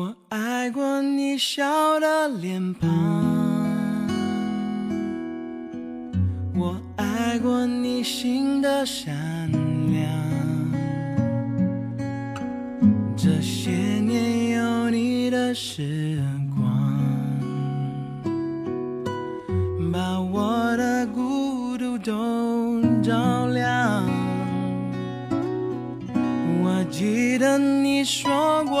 我爱过你笑的脸庞，我爱过你心的善良。这些年有你的时光，把我的孤独都照亮。我记得你说过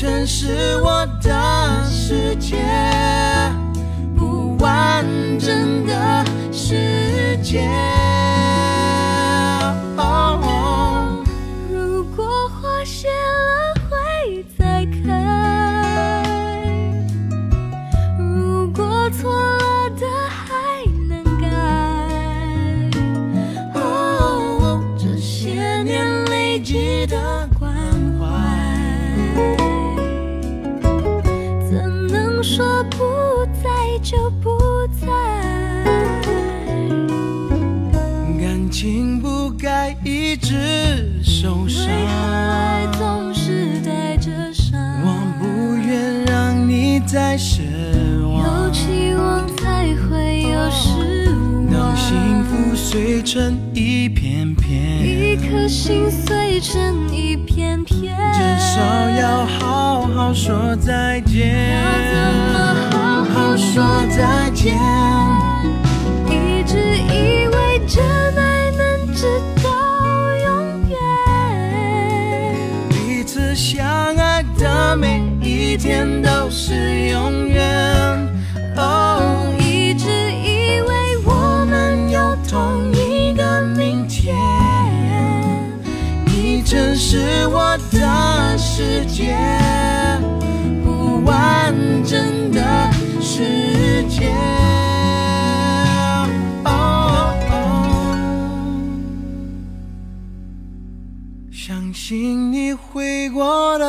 全是我的世界，不完整的世界。碎成一片片，一颗心碎成一片片，至少要好好说再见。要怎么好好说再见？一直以为真爱能直到永远。彼此相爱的每一天都是永远。世界，不完整的世界。相信你会过得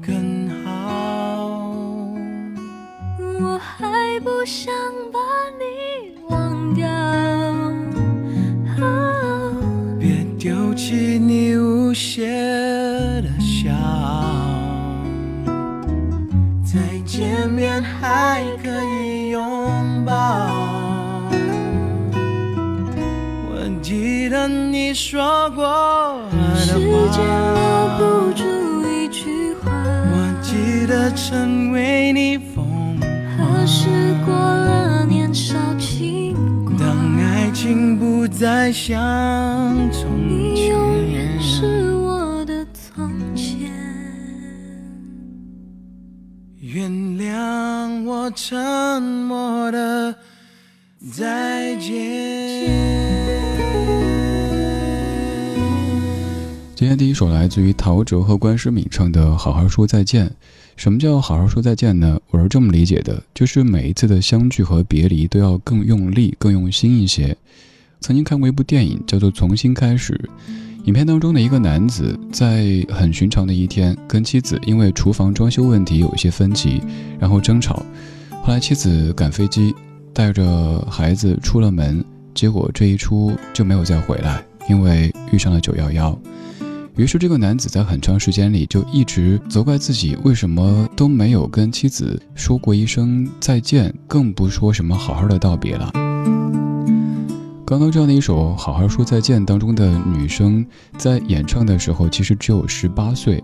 更好。我还不想把你忘掉。别丢弃你无邪面还可以拥抱。我记得你说过的时间留，不住一句话，我记得曾为你疯狂，何时过了年少轻狂，当爱情不再像从前，我沉默的再见。今天第一首来自于陶喆和关诗敏唱的《好好说再见》。什么叫好好说再见呢？我是这么理解的，就是每一次的相聚和别离都要更用力、更用心一些。曾经看过一部电影，叫做《重新开始》。影片当中的一个男子，在很寻常的一天，跟妻子因为厨房装修问题有一些分歧，然后争吵。后来妻子赶飞机，带着孩子出了门，结果这一出就没有再回来，因为遇上了九幺幺。于是，这个男子在很长时间里就一直责怪自己为什么都没有跟妻子说过一声再见，更不说什么好好的道别了。刚刚这样的一首《好好说再见》当中的女生，在演唱的时候其实只有十八岁。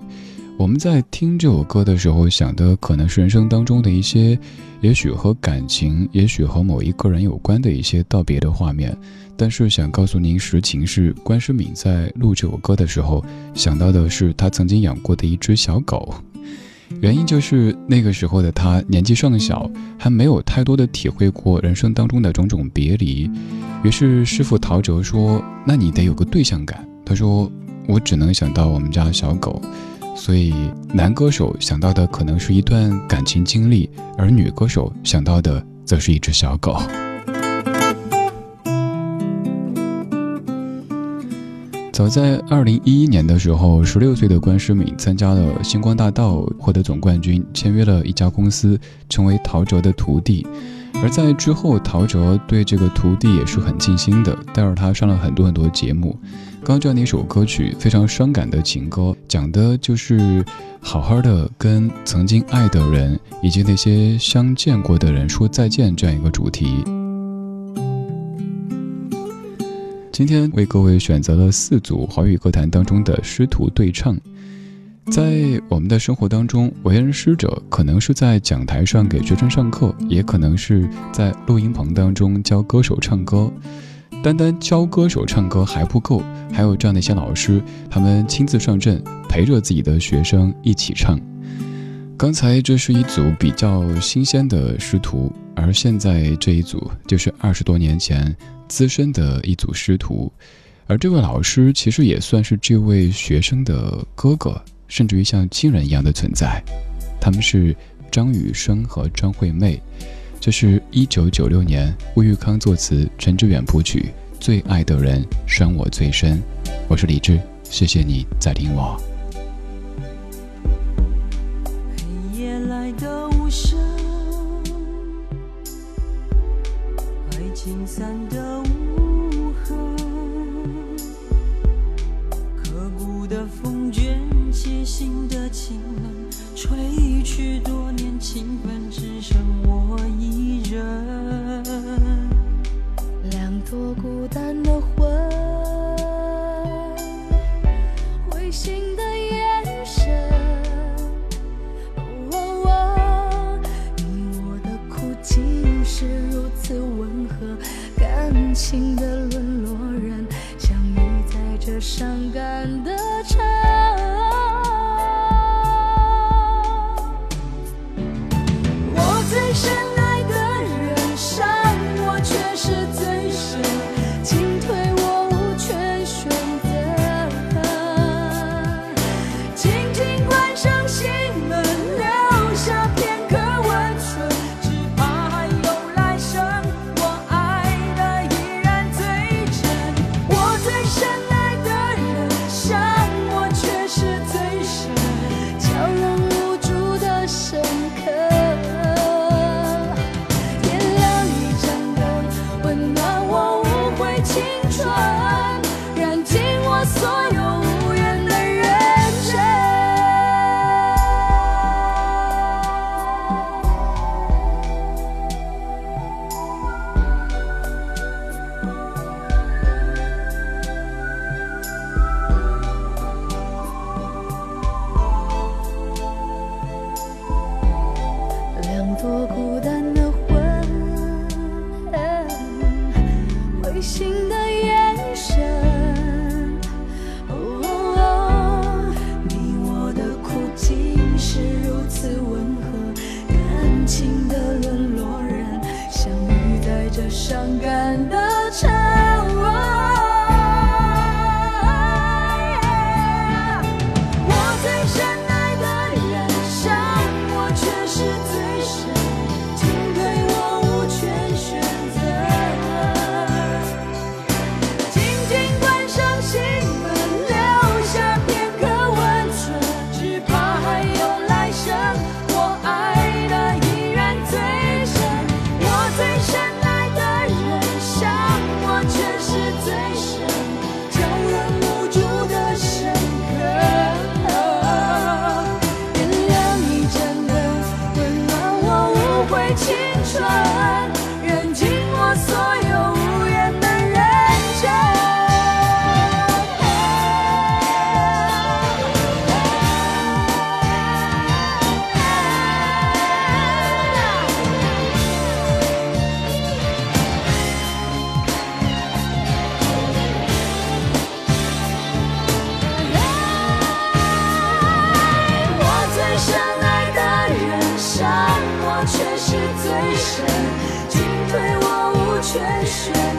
我们在听这首歌的时候，想的可能是人生当中的一些，也许和感情，也许和某一个人有关的一些道别的画面。但是想告诉您实情是，关诗敏在录这首歌的时候，想到的是他曾经养过的一只小狗。原因就是那个时候的他年纪尚小，还没有太多的体会过人生当中的种种别离。于是师傅陶喆说：“那你得有个对象感。”他说：“我只能想到我们家小狗。”所以男歌手想到的可能是一段感情经历，而女歌手想到的则是一只小狗。早在二零一一年的时候，十六岁的关诗敏参加了星光大道，获得总冠军，签约了一家公司，成为陶喆的徒弟。而在之后，陶喆对这个徒弟也是很尽心的，带着他上了很多很多节目。刚这样的一首歌曲，非常伤感的情歌，讲的就是好好的跟曾经爱的人以及那些相见过的人说再见这样一个主题。今天为各位选择了四组华语歌坛当中的师徒对唱。在我们的生活当中，为人师者可能是在讲台上给学生上课，也可能是在录音棚当中教歌手唱歌。单单教歌手唱歌还不够，还有这样的一些老师，他们亲自上阵，陪着自己的学生一起唱。刚才这是一组比较新鲜的师徒，而现在这一组就是二十多年前。资深的一组师徒，而这位老师其实也算是这位学生的哥哥，甚至于像亲人一样的存在。他们是张雨生和张惠妹。这是一九九六年，吴玉康作词，陈志远谱曲，《最爱的人伤我最深》。我是李志，谢谢你在听我。黑夜来的无声，爱情散的无痕，刻骨的风卷起。心的情冷，吹去多年情分，只剩我一人。两朵孤单的魂，灰心的眼神。哦，你我的苦竟是如此温和，感情的沦落人，相遇在这伤感确实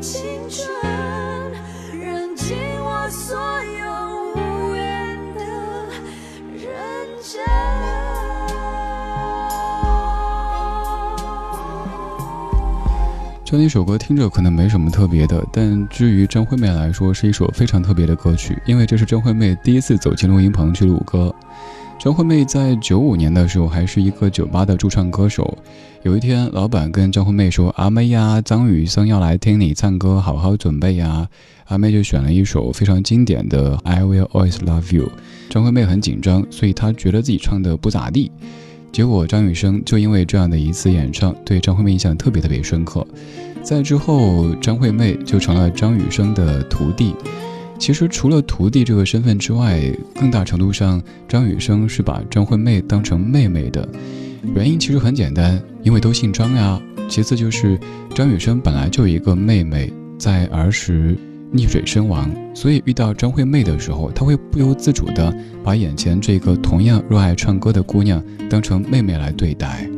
青春，燃尽我所有无缘的认真。就那首歌听着可能没什么特别的，但至于张惠妹来说，是一首非常特别的歌曲，因为这是张惠妹第一次走进录音棚去录歌。张惠妹在九五年的时候还是一个酒吧的驻唱歌手。有一天，老板跟张惠妹说：“阿妹呀，张雨生要来听你唱歌，好好准备呀。”阿妹就选了一首非常经典的《I Will Always Love You》。张惠妹很紧张，所以她觉得自己唱的不咋地。结果张雨生就因为这样的一次演唱，对张惠妹印象特别特别深刻。在之后，张惠妹就成了张雨生的徒弟。其实除了徒弟这个身份之外，更大程度上，张雨生是把张惠妹当成妹妹的。原因其实很简单，因为都姓张呀。其次就是张雨生本来就有一个妹妹，在儿时溺水身亡，所以遇到张惠妹的时候，他会不由自主地把眼前这个同样热爱唱歌的姑娘当成妹妹来对待。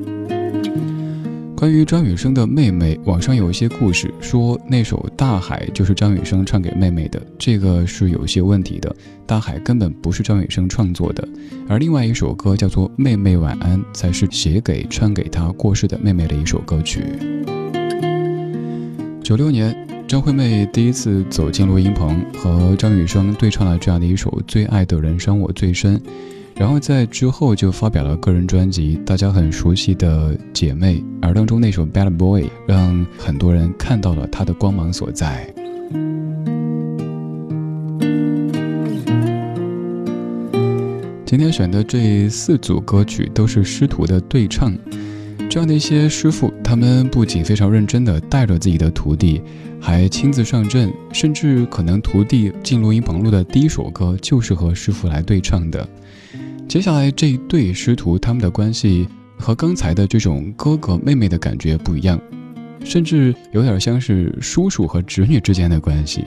关于张雨生的妹妹，网上有一些故事说那首《大海》就是张雨生唱给妹妹的，这个是有些问题的，《大海》根本不是张雨生创作的，而另外一首歌叫做《妹妹晚安》，才是写给唱给她过世的妹妹的一首歌曲。九六年，张惠妹第一次走进录音棚，和张雨生对唱了这样的一首《最爱的人伤我最深》。然后在之后就发表了个人专辑，大家很熟悉的《姐妹》，而当中那首《Bad Boy》让很多人看到了她的光芒所在。今天选的这四组歌曲都是师徒的对唱，这样的一些师傅，他们不仅非常认真地带着自己的徒弟，还亲自上阵，甚至可能徒弟进录音棚录的第一首歌就是和师傅来对唱的。接下来这一对师徒，他们的关系和刚才的这种哥哥妹妹的感觉不一样，甚至有点像是叔叔和侄女之间的关系。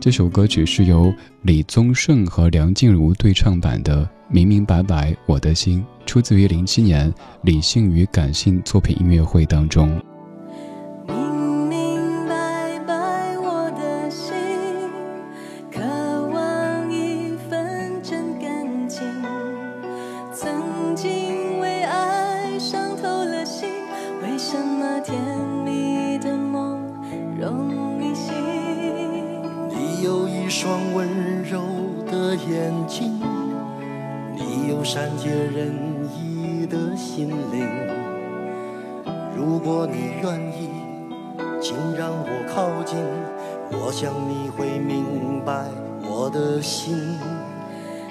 这首歌曲是由李宗盛和梁静茹对唱版的《明明白白我的心》，出自于零七年理性与感性作品音乐会当中。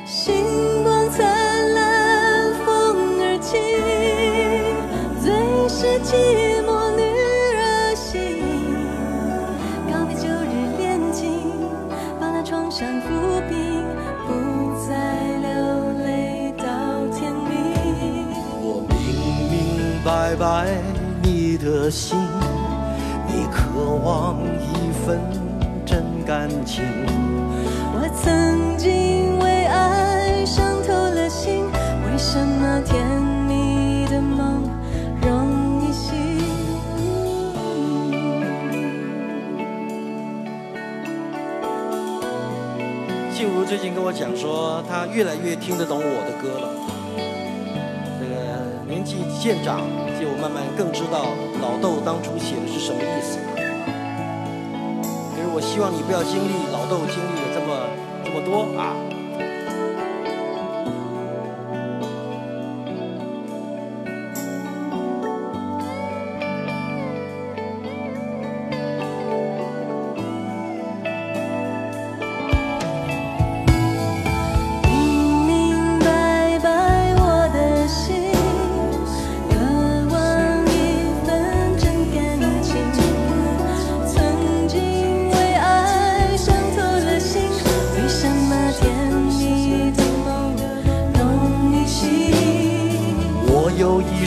星光灿烂，风儿轻，最是寂寞女儿心。告别旧日恋情，把那创伤抚平，不再流泪到天明。我明明白白你的心，你渴望一份真感情。我曾经为爱伤透了心，为什么甜蜜的梦容易醒？静茹最近跟我讲说，她越来越听得懂我的歌了。这个年纪渐长，就慢慢更知道老豆当初写的是什么意思。可是我希望你不要经历老豆经历的这么么多啊。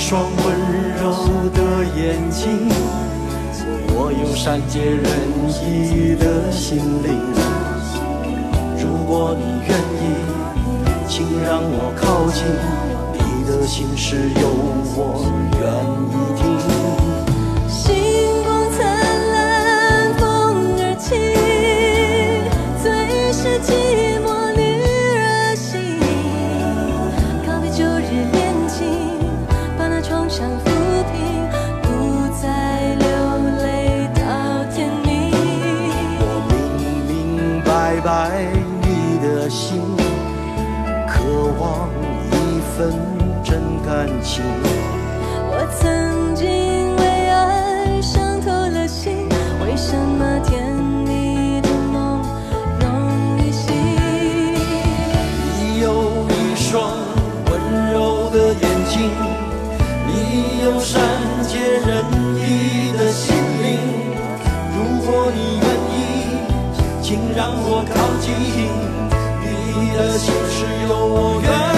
一双温柔的眼睛我有善解人意的心灵。如果你愿意请让我靠近你的心事有我愿意。份真感情。我曾经为爱伤透了心，为什么甜蜜的梦容易醒？你有一双温柔的眼睛，你有善解人意的心灵。如果你愿意，请让我靠近，你的心事有我愿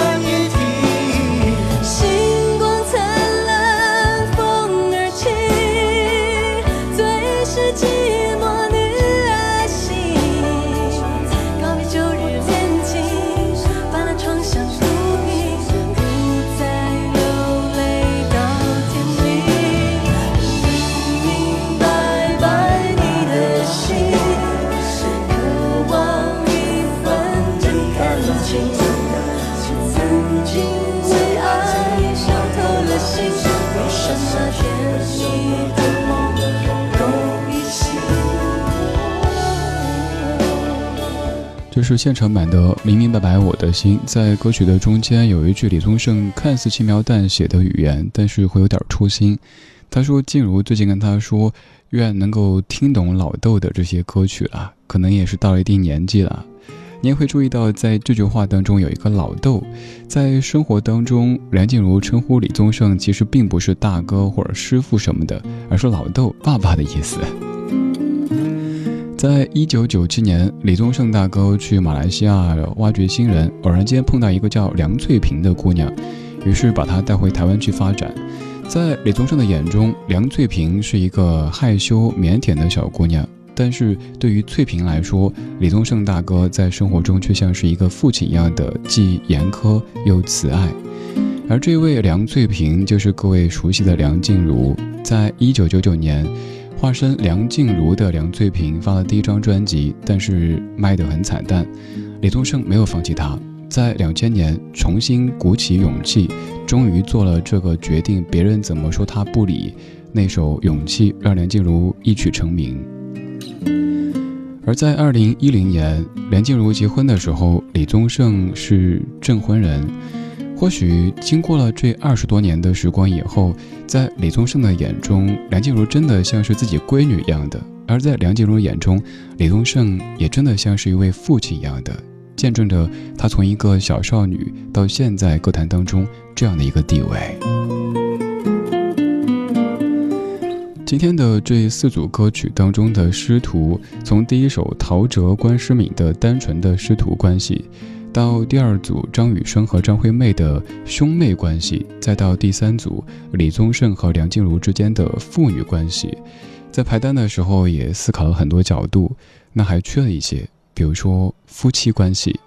是现场版的《明明白白我的心》。在歌曲的中间有一句李宗盛看似轻描淡写的语言，但是会有点戳心。他说：“静茹最近跟他说，愿能够听懂老豆的这些歌曲了，可能也是到了一定年纪了。”你也会注意到，在这句话当中有一个“老豆”。在生活当中，梁静茹称呼李宗盛其实并不是大哥或者师傅什么的，而是老豆、爸爸的意思。在一九九七年，李宗盛大哥去马来西亚挖掘新人，偶然间碰到一个叫梁翠萍的姑娘，于是把她带回台湾去发展。在李宗盛的眼中，梁翠萍是一个害羞腼腆的小姑娘，但是对于翠萍来说，李宗盛大哥在生活中却像是一个父亲一样的，既严苛又慈爱。而这位梁翠萍就是各位熟悉的梁静茹，在一九九九年。化身梁静茹的梁翠萍发了第一张专辑，但是卖得很惨淡。李宗盛没有放弃她，在两千年重新鼓起勇气，终于做了这个决定。别人怎么说他不理，那首《勇气》让梁静茹一曲成名。而在二零一零年，梁静茹结婚的时候，李宗盛是证婚人。或许经过了这二十多年的时光以后，在李宗盛的眼中，梁静茹真的像是自己闺女一样的；而在梁静茹眼中，李宗盛也真的像是一位父亲一样的，见证着她从一个小少女到现在歌坛当中这样的一个地位。今天的这四组歌曲当中的师徒，从第一首陶喆、关诗敏的单纯的师徒关系。到第二组张雨生和张惠妹的兄妹关系，再到第三组李宗盛和梁静茹之间的父女关系，在排单的时候也思考了很多角度，那还缺了一些，比如说夫妻关系。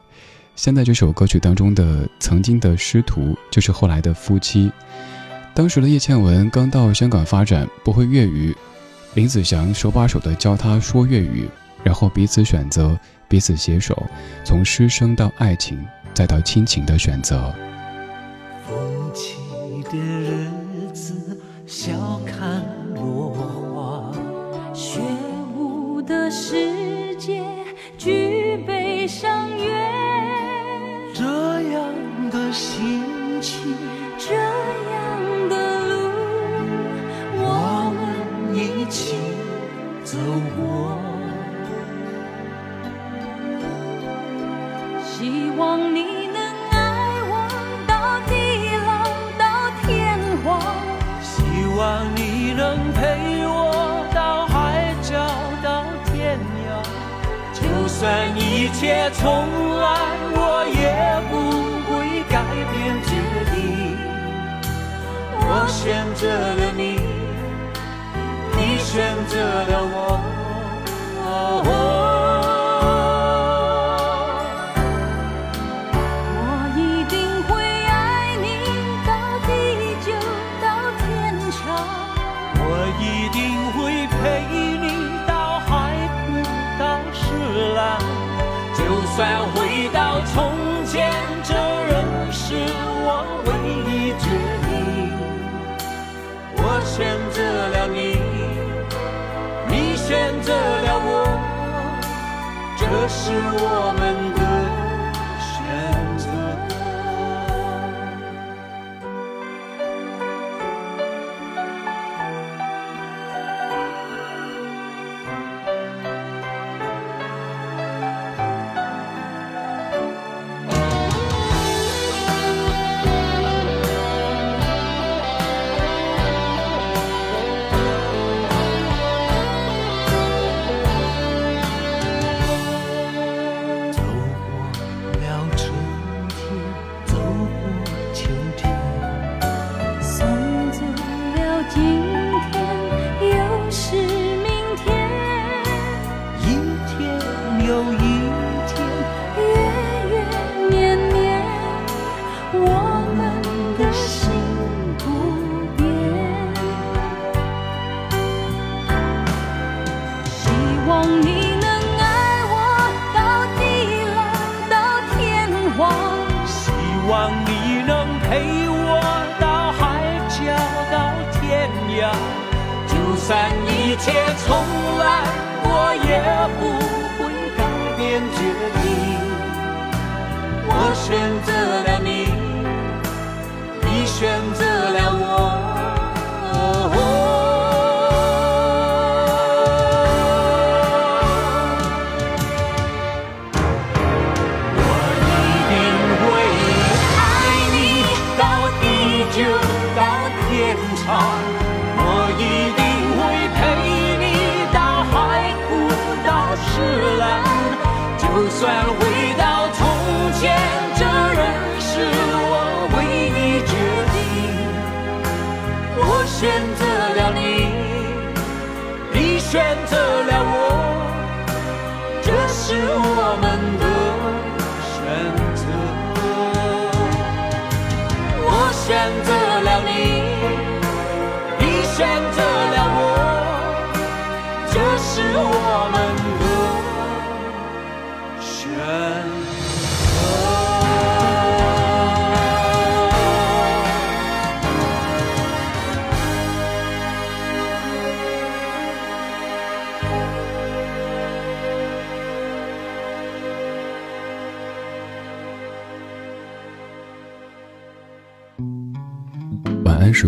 现在这首歌曲当中的曾经的师徒，就是后来的夫妻。当时的叶倩文刚到香港发展，不会粤语，林子祥手把手的教她说粤语，然后彼此选择。彼此携手，从师生到爱情，再到亲情的选择。从来，我也不会改变决定。我选择了你，你。选择了。我这是我们决定。我选择我